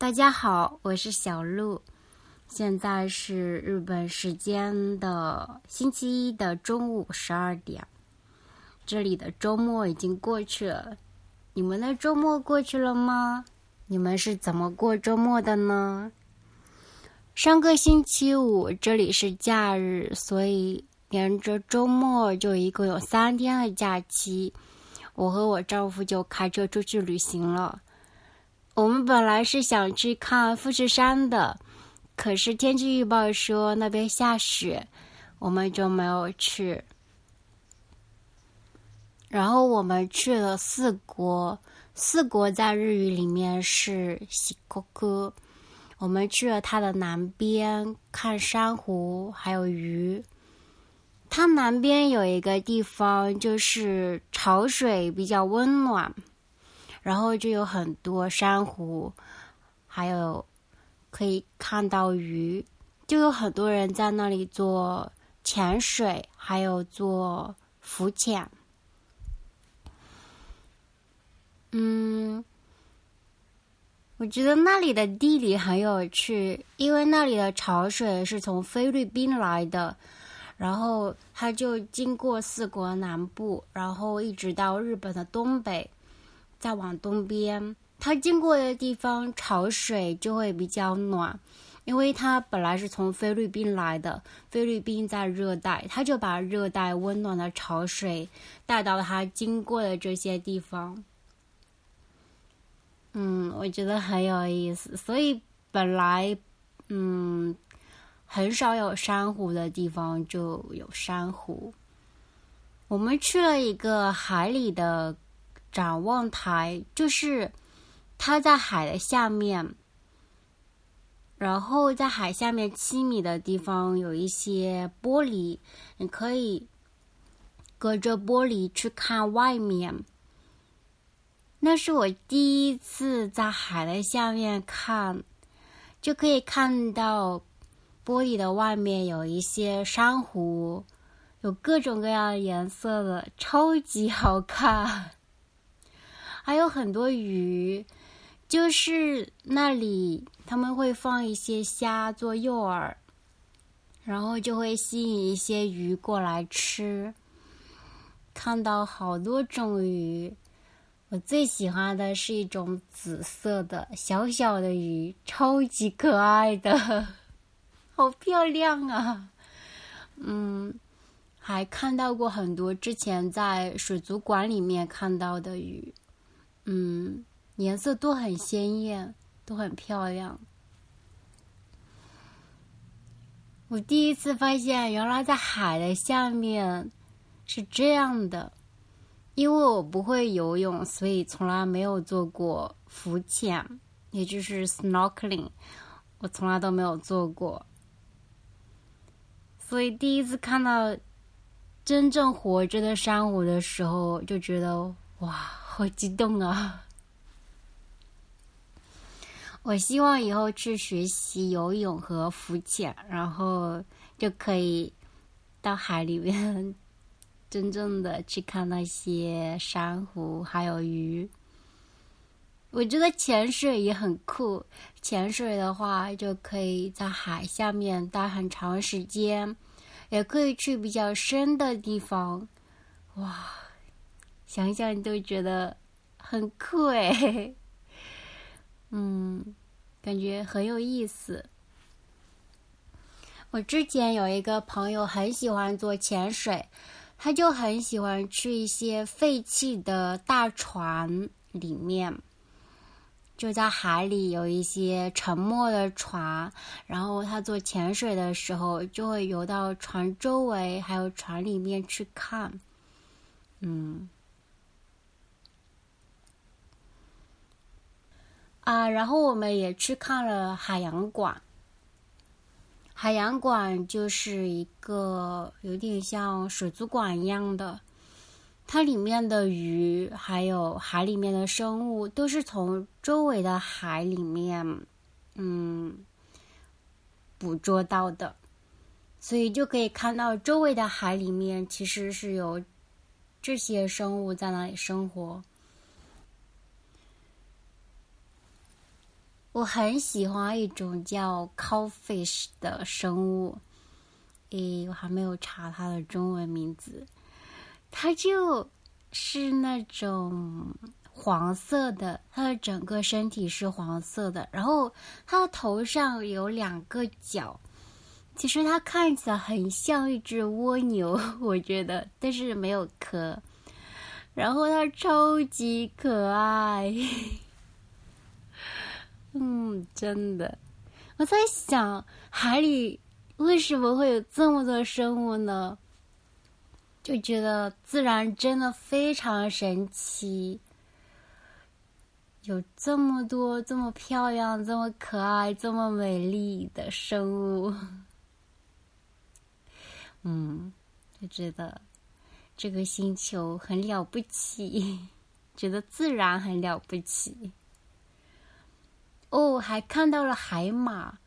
大家好，我是小鹿。现在是日本时间的星期一的中午十二点，这里的周末已经过去了。你们的周末过去了吗？你们是怎么过周末的呢？上个星期五这里是假日，所以连着周末就一共有三天的假期。我和我丈夫就开车出去旅行了。我们本来是想去看富士山的，可是天气预报说那边下雪，我们就没有去。然后我们去了四国，四国在日语里面是喜国哥。我们去了它的南边看珊瑚还有鱼。它南边有一个地方就是潮水比较温暖。然后就有很多珊瑚，还有可以看到鱼，就有很多人在那里做潜水，还有做浮潜。嗯，我觉得那里的地理很有趣，因为那里的潮水是从菲律宾来的，然后它就经过四国南部，然后一直到日本的东北。再往东边，它经过的地方潮水就会比较暖，因为它本来是从菲律宾来的，菲律宾在热带，它就把热带温暖的潮水带到它经过的这些地方。嗯，我觉得很有意思。所以本来，嗯，很少有珊瑚的地方就有珊瑚。我们去了一个海里的。展望台就是它在海的下面，然后在海下面七米的地方有一些玻璃，你可以隔着玻璃去看外面。那是我第一次在海的下面看，就可以看到玻璃的外面有一些珊瑚，有各种各样的颜色的，超级好看。还有很多鱼，就是那里他们会放一些虾做诱饵，然后就会吸引一些鱼过来吃。看到好多种鱼，我最喜欢的是一种紫色的小小的鱼，超级可爱的，好漂亮啊！嗯，还看到过很多之前在水族馆里面看到的鱼。嗯，颜色都很鲜艳，都很漂亮。我第一次发现，原来在海的下面是这样的。因为我不会游泳，所以从来没有做过浮潜，也就是 snorkeling，我从来都没有做过。所以第一次看到真正活着的珊瑚的时候，就觉得哇！好激动啊！我希望以后去学习游泳和浮潜，然后就可以到海里面 真正的去看那些珊瑚还有鱼。我觉得潜水也很酷，潜水的话就可以在海下面待很长时间，也可以去比较深的地方。哇！想想你都觉得很酷哎，嗯，感觉很有意思。我之前有一个朋友很喜欢做潜水，他就很喜欢去一些废弃的大船里面，就在海里有一些沉没的船，然后他做潜水的时候就会游到船周围还有船里面去看，嗯。啊，然后我们也去看了海洋馆。海洋馆就是一个有点像水族馆一样的，它里面的鱼还有海里面的生物都是从周围的海里面，嗯，捕捉到的，所以就可以看到周围的海里面其实是有这些生物在那里生活。我很喜欢一种叫 cowfish 的生物，诶，我还没有查它的中文名字，它就是那种黄色的，它的整个身体是黄色的，然后它的头上有两个角，其实它看起来很像一只蜗牛，我觉得，但是没有壳，然后它超级可爱。嗯，真的，我在想海里为什么会有这么多生物呢？就觉得自然真的非常神奇，有这么多这么漂亮、这么可爱、这么美丽的生物。嗯，就觉得这个星球很了不起，觉得自然很了不起。哦，还看到了海马，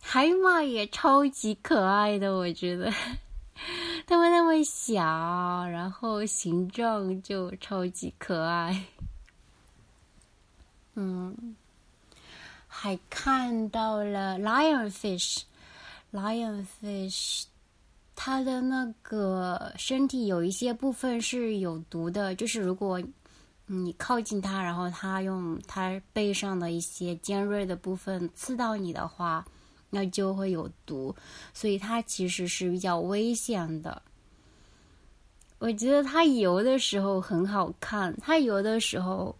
海马也超级可爱的，我觉得，它们那么小，然后形状就超级可爱。嗯，还看到了 lionfish，lionfish，它的那个身体有一些部分是有毒的，就是如果。你靠近它，然后它用它背上的一些尖锐的部分刺到你的话，那就会有毒，所以它其实是比较危险的。我觉得它游的时候很好看，它游的时候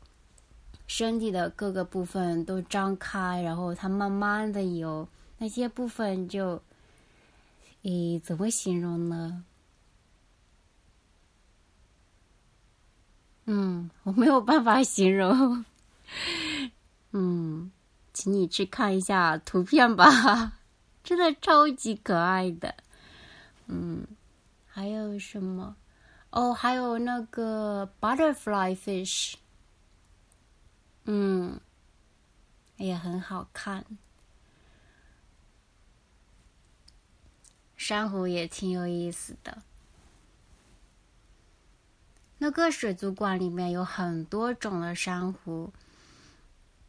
身体的各个部分都张开，然后它慢慢的游，那些部分就，诶，怎么形容呢？嗯，我没有办法形容。嗯，请你去看一下图片吧，真的超级可爱的。嗯，还有什么？哦，还有那个 butterfly fish，嗯，也很好看。珊瑚也挺有意思的。那个水族馆里面有很多种的珊瑚，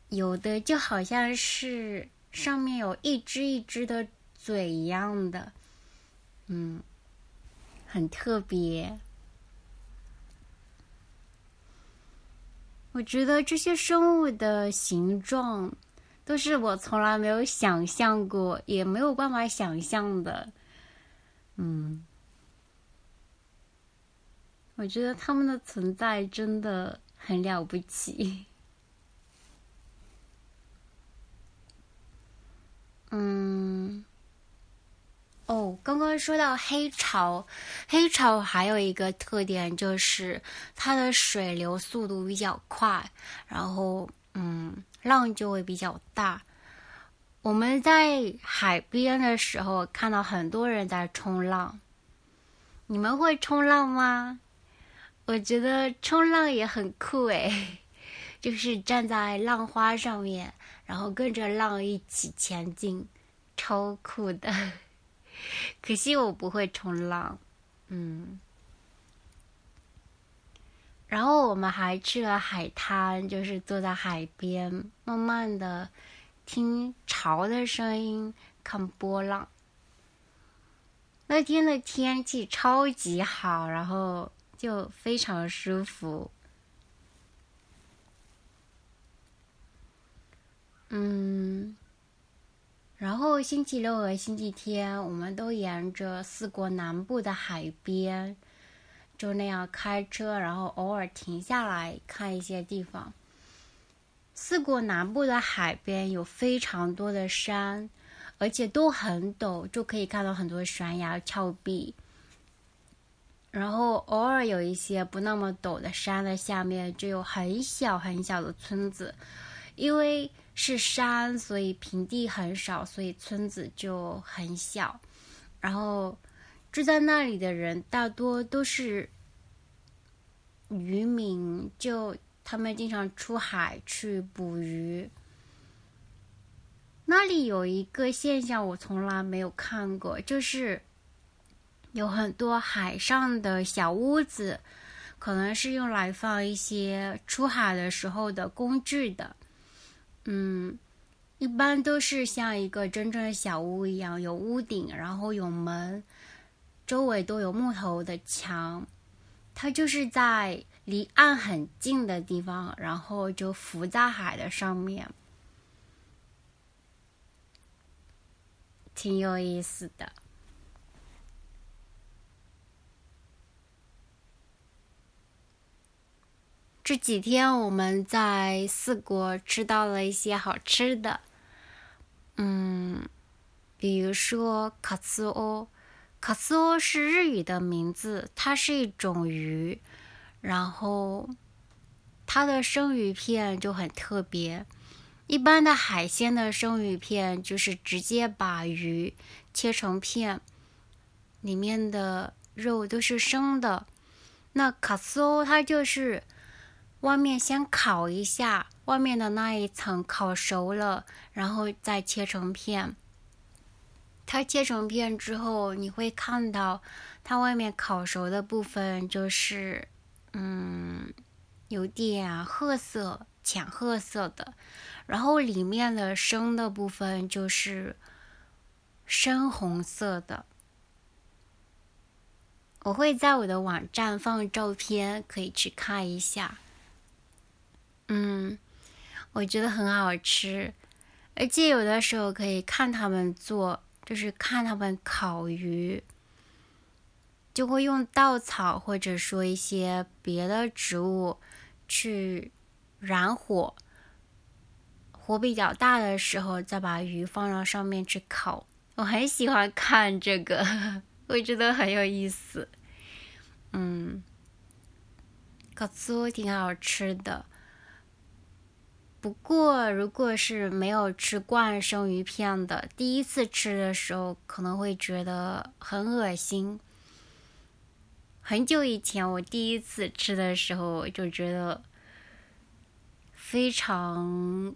有的就好像是上面有一只一只的嘴一样的，嗯，很特别。我觉得这些生物的形状都是我从来没有想象过，也没有办法想象的，嗯。我觉得他们的存在真的很了不起。嗯，哦，刚刚说到黑潮，黑潮还有一个特点就是它的水流速度比较快，然后嗯，浪就会比较大。我们在海边的时候看到很多人在冲浪，你们会冲浪吗？我觉得冲浪也很酷诶，就是站在浪花上面，然后跟着浪一起前进，超酷的。可惜我不会冲浪，嗯。然后我们还去了海滩，就是坐在海边，慢慢的听潮的声音，看波浪。那天的天气超级好，然后。就非常舒服。嗯，然后星期六和星期天，我们都沿着四国南部的海边，就那样开车，然后偶尔停下来看一些地方。四国南部的海边有非常多的山，而且都很陡，就可以看到很多悬崖峭壁。然后偶尔有一些不那么陡的山的下面，就有很小很小的村子，因为是山，所以平地很少，所以村子就很小。然后住在那里的人大多都是渔民，就他们经常出海去捕鱼。那里有一个现象，我从来没有看过，就是。有很多海上的小屋子，可能是用来放一些出海的时候的工具的。嗯，一般都是像一个真正的小屋一样，有屋顶，然后有门，周围都有木头的墙。它就是在离岸很近的地方，然后就浮在海的上面，挺有意思的。这几天我们在四国吃到了一些好吃的，嗯，比如说卡斯欧，卡斯欧是日语的名字，它是一种鱼，然后它的生鱼片就很特别。一般的海鲜的生鱼片就是直接把鱼切成片，里面的肉都是生的。那卡斯欧它就是。外面先烤一下，外面的那一层烤熟了，然后再切成片。它切成片之后，你会看到它外面烤熟的部分就是，嗯，有点褐色、浅褐色的，然后里面的生的部分就是深红色的。我会在我的网站放照片，可以去看一下。嗯，我觉得很好吃，而且有的时候可以看他们做，就是看他们烤鱼，就会用稻草或者说一些别的植物去燃火，火比较大的时候再把鱼放到上面去烤。我很喜欢看这个，我觉得很有意思。嗯，烤酥挺好吃的。不过，如果是没有吃惯生鱼片的，第一次吃的时候可能会觉得很恶心。很久以前我第一次吃的时候，就觉得非常，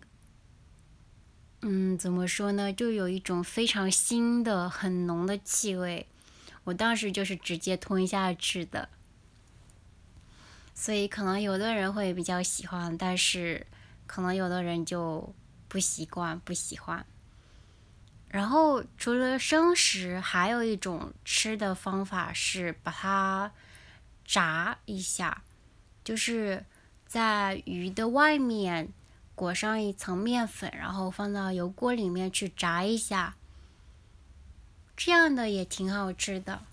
嗯，怎么说呢？就有一种非常腥的、很浓的气味。我当时就是直接吞下去的。所以，可能有的人会比较喜欢，但是。可能有的人就不习惯，不喜欢。然后除了生食，还有一种吃的方法是把它炸一下，就是在鱼的外面裹上一层面粉，然后放到油锅里面去炸一下，这样的也挺好吃的。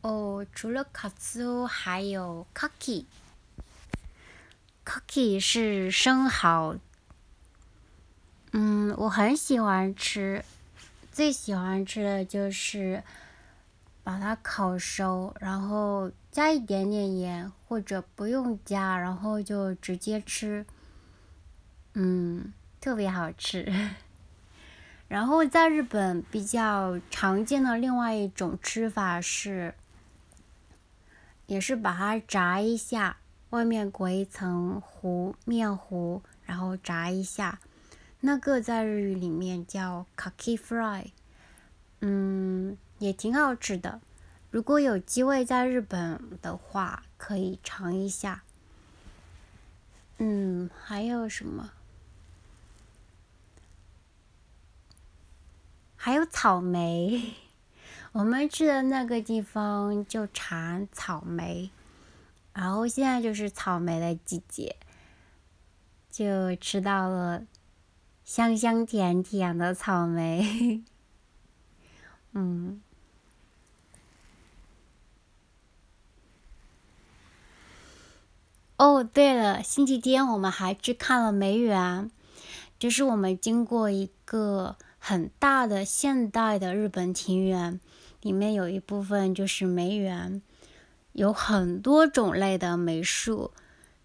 哦，除了卡兹，还有卡 i Cookie 是生蚝，嗯，我很喜欢吃，最喜欢吃的就是把它烤熟，然后加一点点盐，或者不用加，然后就直接吃，嗯，特别好吃。然后在日本比较常见的另外一种吃法是，也是把它炸一下。外面裹一层糊面糊，然后炸一下，那个在日语里面叫 kaki fry，嗯，也挺好吃的。如果有机会在日本的话，可以尝一下。嗯，还有什么？还有草莓，我们去的那个地方就产草莓。然后现在就是草莓的季节，就吃到了香香甜甜的草莓。嗯。哦，对了，星期天我们还去看了梅园，就是我们经过一个很大的现代的日本庭园，里面有一部分就是梅园。有很多种类的梅树，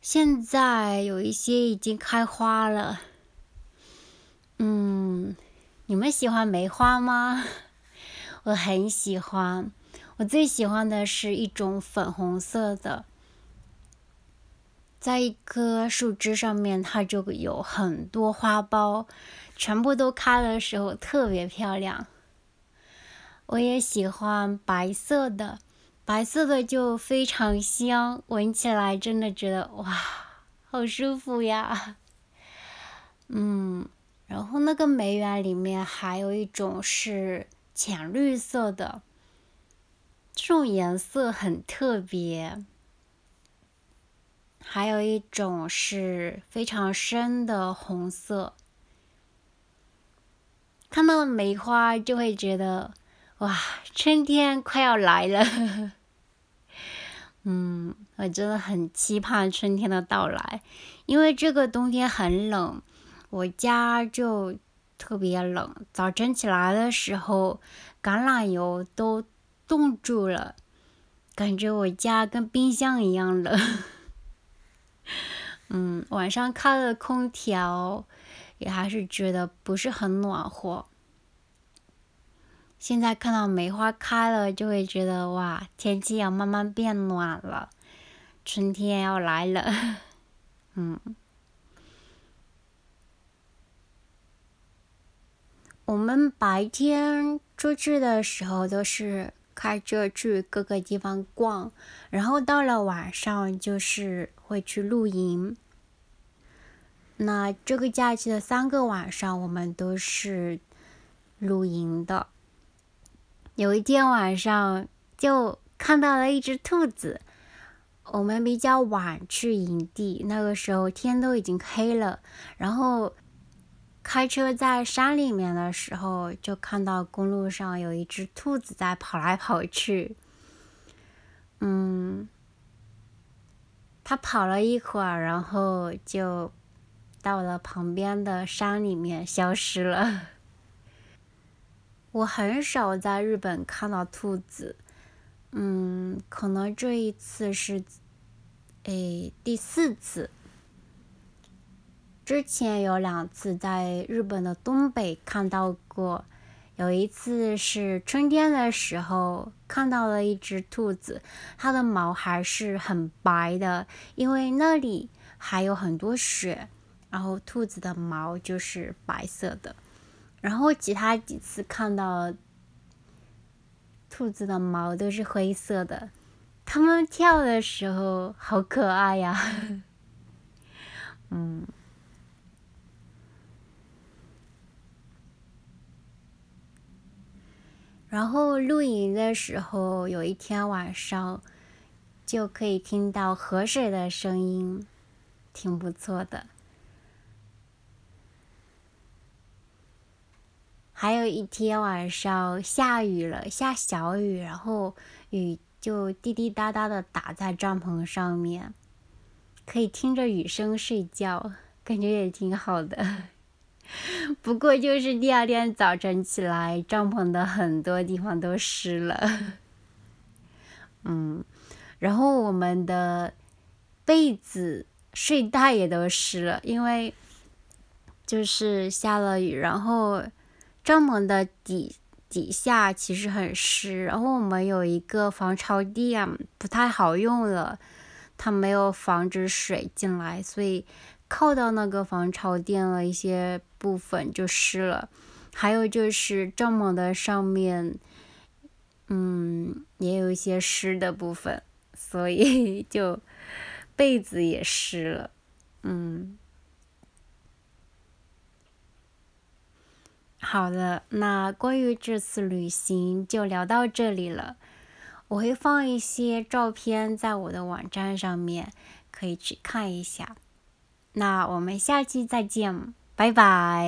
现在有一些已经开花了。嗯，你们喜欢梅花吗？我很喜欢，我最喜欢的是一种粉红色的，在一棵树枝上面，它就有很多花苞，全部都开的时候特别漂亮。我也喜欢白色的。白色的就非常香，闻起来真的觉得哇，好舒服呀。嗯，然后那个梅园里面还有一种是浅绿色的，这种颜色很特别。还有一种是非常深的红色，看到梅花就会觉得哇，春天快要来了。嗯，我真的很期盼春天的到来，因为这个冬天很冷，我家就特别冷。早晨起来的时候，橄榄油都冻住了，感觉我家跟冰箱一样冷。嗯，晚上开了空调，也还是觉得不是很暖和。现在看到梅花开了，就会觉得哇，天气要慢慢变暖了，春天要来了。嗯，我们白天出去的时候都是开车去各个地方逛，然后到了晚上就是。会去露营。那这个假期的三个晚上，我们都是露营的。有一天晚上，就看到了一只兔子。我们比较晚去营地，那个时候天都已经黑了。然后开车在山里面的时候，就看到公路上有一只兔子在跑来跑去。嗯。他跑了一会儿，然后就到了旁边的山里面消失了。我很少在日本看到兔子，嗯，可能这一次是，诶，第四次。之前有两次在日本的东北看到过。有一次是春天的时候，看到了一只兔子，它的毛还是很白的，因为那里还有很多雪，然后兔子的毛就是白色的。然后其他几次看到兔子的毛都是灰色的，它们跳的时候好可爱呀，嗯。然后露营的时候，有一天晚上就可以听到河水的声音，挺不错的。还有一天晚上下雨了，下小雨，然后雨就滴滴答答的打在帐篷上面，可以听着雨声睡觉，感觉也挺好的。不过就是第二天早晨起来，帐篷的很多地方都湿了。嗯，然后我们的被子、睡袋也都湿了，因为就是下了雨，然后帐篷的底底下其实很湿，然后我们有一个防潮垫不太好用了，它没有防止水进来，所以。靠到那个防潮垫了一些部分就湿了，还有就是帐篷的上面，嗯，也有一些湿的部分，所以 就被子也湿了，嗯。好的，那关于这次旅行就聊到这里了，我会放一些照片在我的网站上面，可以去看一下。那我们下期再见，拜拜。